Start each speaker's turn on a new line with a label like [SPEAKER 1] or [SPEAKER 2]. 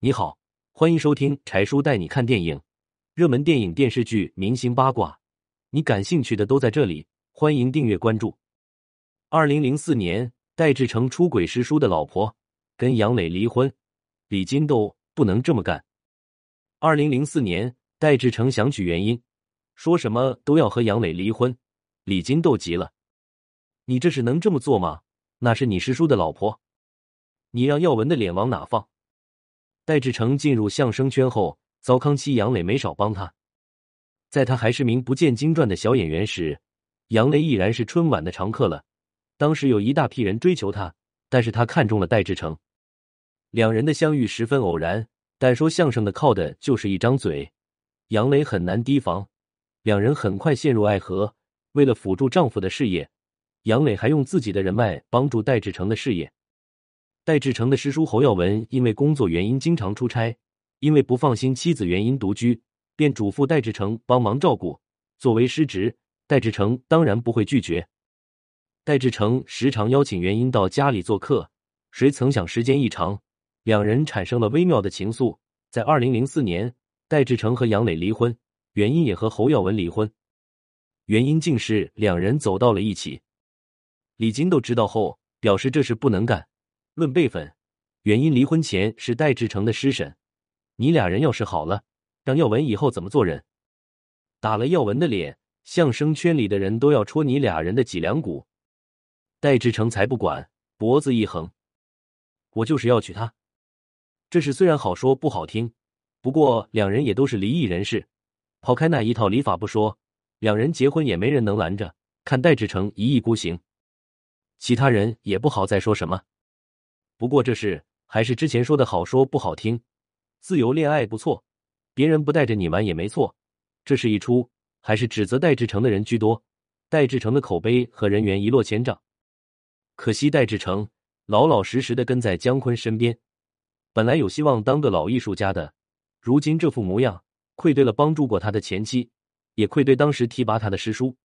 [SPEAKER 1] 你好，欢迎收听柴叔带你看电影，热门电影、电视剧、明星八卦，你感兴趣的都在这里。欢迎订阅关注。二零零四年，戴志诚出轨师叔的老婆，跟杨磊离婚。李金斗不能这么干。二零零四年，戴志诚想取原因，说什么都要和杨磊离婚。李金斗急了：“你这是能这么做吗？那是你师叔的老婆，你让耀文的脸往哪放？”戴志诚进入相声圈后，糟糠妻杨磊没少帮他。在他还是名不见经传的小演员时，杨磊已然是春晚的常客了。当时有一大批人追求他，但是他看中了戴志诚。两人的相遇十分偶然，但说相声的靠的就是一张嘴，杨磊很难提防。两人很快陷入爱河。为了辅助丈夫的事业，杨磊还用自己的人脉帮助戴志诚的事业。戴志诚的师叔侯耀文因为工作原因经常出差，因为不放心妻子原因独居，便嘱咐戴志诚帮忙照顾。作为师侄，戴志诚当然不会拒绝。戴志诚时常邀请原因到家里做客，谁曾想时间一长，两人产生了微妙的情愫。在二零零四年，戴志诚和杨磊离婚，原因也和侯耀文离婚，原因竟是两人走到了一起。李金斗知道后表示这事不能干。论辈分，原因离婚前是戴志诚的师婶。你俩人要是好了，让耀文以后怎么做人？打了耀文的脸，相声圈里的人都要戳你俩人的脊梁骨。戴志诚才不管，脖子一横，我就是要娶她。这事虽然好说不好听，不过两人也都是离异人士，抛开那一套礼法不说，两人结婚也没人能拦着。看戴志诚一意孤行，其他人也不好再说什么。不过这事还是之前说的好说不好听，自由恋爱不错，别人不带着你玩也没错。这事一出，还是指责戴志诚的人居多，戴志诚的口碑和人缘一落千丈。可惜戴志诚老老实实的跟在姜昆身边，本来有希望当个老艺术家的，如今这副模样，愧对了帮助过他的前妻，也愧对当时提拔他的师叔。